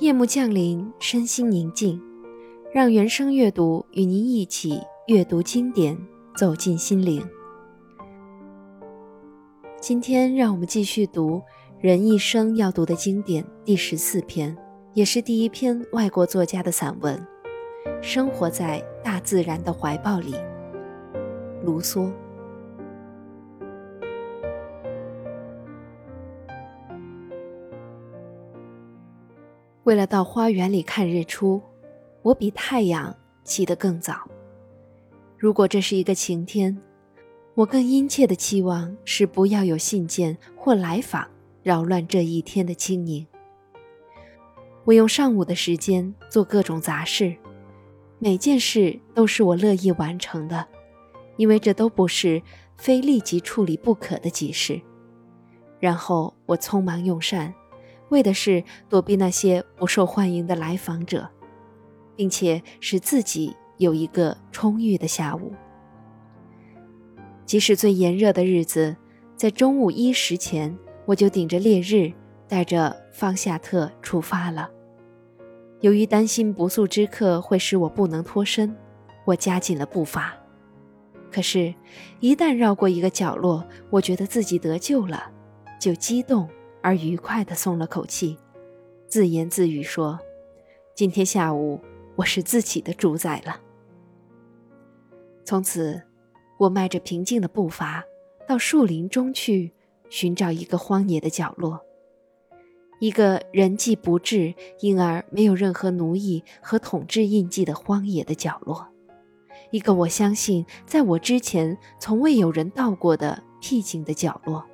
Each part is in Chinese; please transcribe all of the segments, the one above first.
夜幕降临，身心宁静，让原声阅读与您一起阅读经典，走进心灵。今天，让我们继续读人一生要读的经典第十四篇，也是第一篇外国作家的散文《生活在大自然的怀抱里》。卢梭。为了到花园里看日出，我比太阳起得更早。如果这是一个晴天，我更殷切的期望是不要有信件或来访扰乱这一天的清宁。我用上午的时间做各种杂事，每件事都是我乐意完成的，因为这都不是非立即处理不可的急事。然后我匆忙用膳。为的是躲避那些不受欢迎的来访者，并且使自己有一个充裕的下午。即使最炎热的日子，在中午一时前，我就顶着烈日，带着方夏特出发了。由于担心不速之客会使我不能脱身，我加紧了步伐。可是，一旦绕过一个角落，我觉得自己得救了，就激动。而愉快地松了口气，自言自语说：“今天下午我是自己的主宰了。”从此，我迈着平静的步伐到树林中去，寻找一个荒野的角落，一个人迹不至，因而没有任何奴役和统治印记的荒野的角落，一个我相信在我之前从未有人到过的僻静的角落。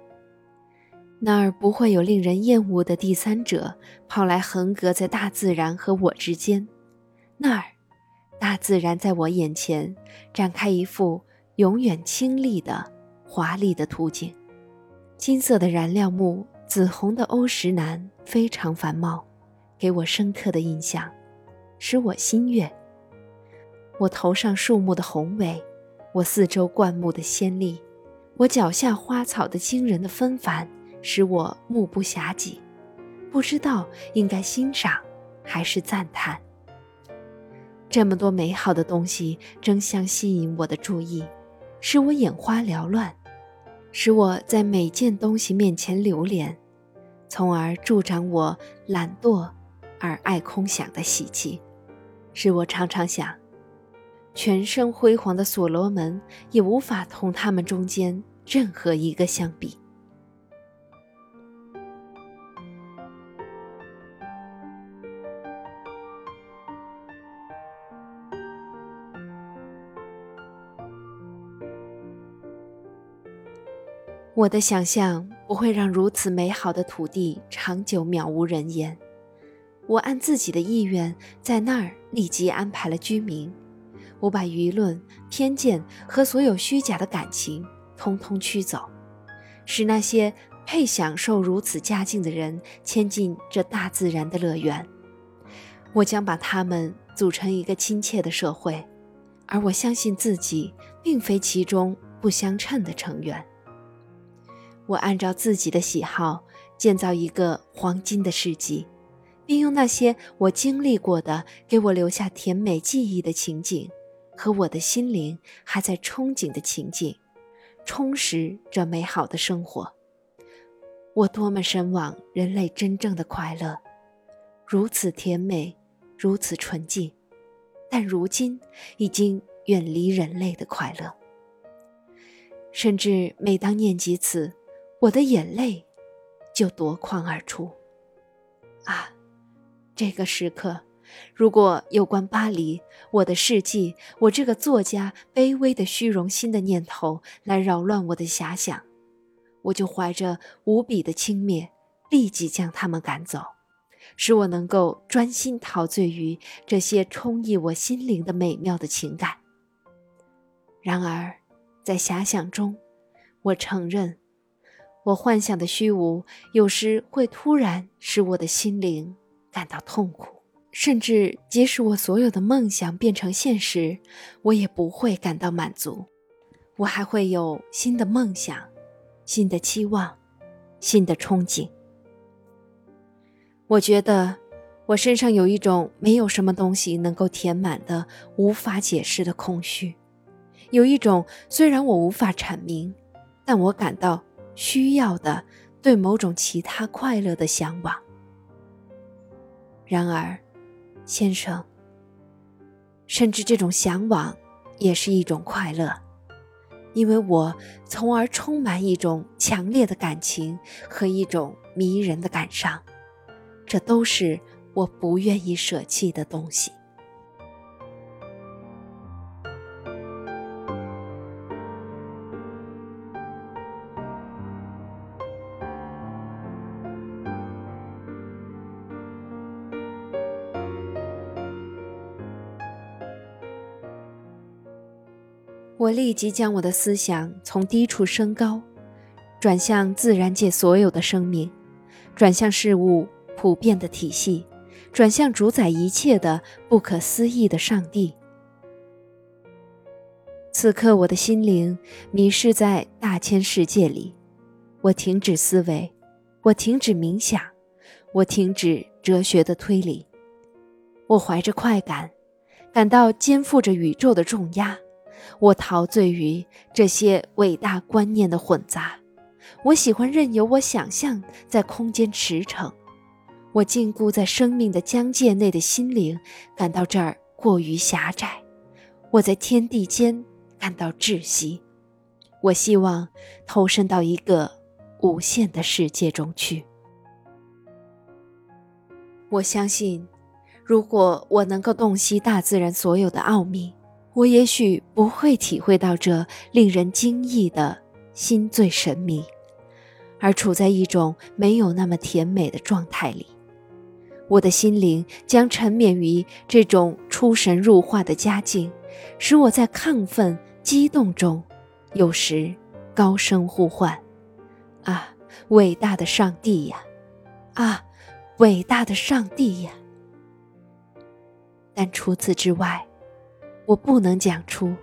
那儿不会有令人厌恶的第三者跑来横隔在大自然和我之间。那儿，大自然在我眼前展开一幅永远清丽的、华丽的图景。金色的燃料木，紫红的欧石楠非常繁茂，给我深刻的印象，使我心悦。我头上树木的宏伟，我四周灌木的鲜丽，我脚下花草的惊人的纷繁。使我目不暇给，不知道应该欣赏还是赞叹。这么多美好的东西争相吸引我的注意，使我眼花缭乱，使我在每件东西面前流连，从而助长我懒惰而爱空想的喜气，使我常常想，全身辉煌的所罗门也无法同他们中间任何一个相比。我的想象不会让如此美好的土地长久渺无人烟。我按自己的意愿在那儿立即安排了居民。我把舆论、偏见和所有虚假的感情通通驱走，使那些配享受如此佳境的人迁进这大自然的乐园。我将把他们组成一个亲切的社会，而我相信自己并非其中不相称的成员。我按照自己的喜好建造一个黄金的世纪，并用那些我经历过的、给我留下甜美记忆的情景，和我的心灵还在憧憬的情景，充实这美好的生活。我多么神往人类真正的快乐，如此甜美，如此纯净，但如今已经远离人类的快乐。甚至每当念及此，我的眼泪就夺眶而出。啊，这个时刻，如果有关巴黎、我的事迹、我这个作家卑微的虚荣心的念头来扰乱我的遐想，我就怀着无比的轻蔑，立即将他们赶走，使我能够专心陶醉于这些充溢我心灵的美妙的情感。然而，在遐想中，我承认。我幻想的虚无，有时会突然使我的心灵感到痛苦，甚至即使我所有的梦想变成现实，我也不会感到满足。我还会有新的梦想、新的期望、新的憧憬。我觉得，我身上有一种没有什么东西能够填满的、无法解释的空虚，有一种虽然我无法阐明，但我感到需要的对某种其他快乐的向往。然而，先生，甚至这种向往也是一种快乐，因为我从而充满一种强烈的感情和一种迷人的感伤，这都是。我不愿意舍弃的东西。我立即将我的思想从低处升高，转向自然界所有的生命，转向事物普遍的体系。转向主宰一切的不可思议的上帝。此刻，我的心灵迷失在大千世界里，我停止思维，我停止冥想，我停止哲学的推理。我怀着快感，感到肩负着宇宙的重压。我陶醉于这些伟大观念的混杂。我喜欢任由我想象在空间驰骋。我禁锢在生命的疆界内的心灵，感到这儿过于狭窄；我在天地间感到窒息。我希望投身到一个无限的世界中去。我相信，如果我能够洞悉大自然所有的奥秘，我也许不会体会到这令人惊异的心醉神迷，而处在一种没有那么甜美的状态里。我的心灵将沉湎于这种出神入化的佳境，使我在亢奋激动中，有时高声呼唤：“啊，伟大的上帝呀！啊，伟大的上帝呀！”但除此之外，我不能讲出，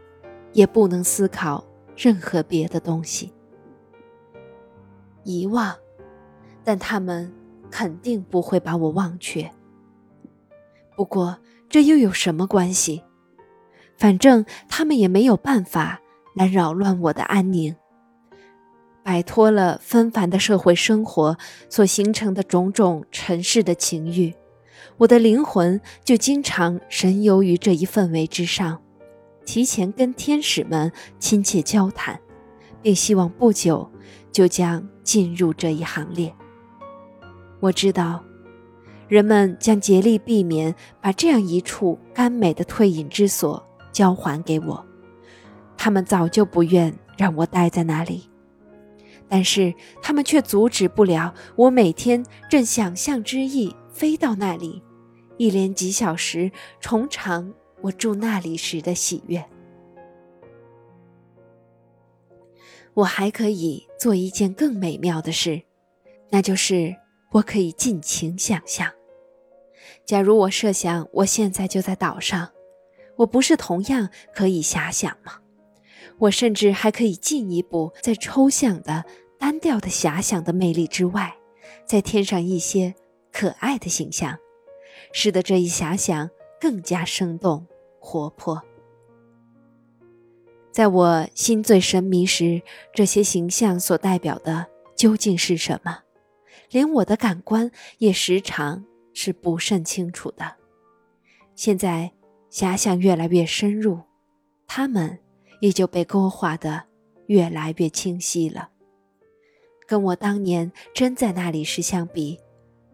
也不能思考任何别的东西。遗忘，但他们。肯定不会把我忘却。不过这又有什么关系？反正他们也没有办法来扰乱我的安宁。摆脱了纷繁的社会生活所形成的种种尘世的情欲，我的灵魂就经常神游于这一氛围之上，提前跟天使们亲切交谈，并希望不久就将进入这一行列。我知道，人们将竭力避免把这样一处甘美的退隐之所交还给我。他们早就不愿让我待在那里，但是他们却阻止不了我每天正想象之意飞到那里，一连几小时重尝我住那里时的喜悦。我还可以做一件更美妙的事，那就是。我可以尽情想象。假如我设想我现在就在岛上，我不是同样可以遐想吗？我甚至还可以进一步，在抽象的、单调的遐想的魅力之外，再添上一些可爱的形象，使得这一遐想更加生动活泼。在我心醉神迷时，这些形象所代表的究竟是什么？连我的感官也时常是不甚清楚的。现在遐想越来越深入，它们也就被勾画的越来越清晰了。跟我当年真在那里时相比，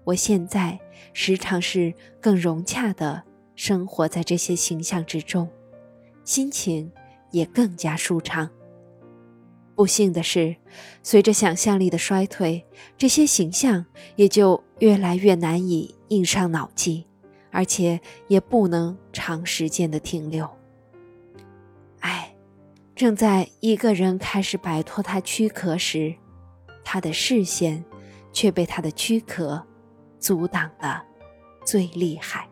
我现在时常是更融洽的生活在这些形象之中，心情也更加舒畅。不幸的是，随着想象力的衰退，这些形象也就越来越难以印上脑际，而且也不能长时间的停留。唉，正在一个人开始摆脱他躯壳时，他的视线却被他的躯壳阻挡的最厉害。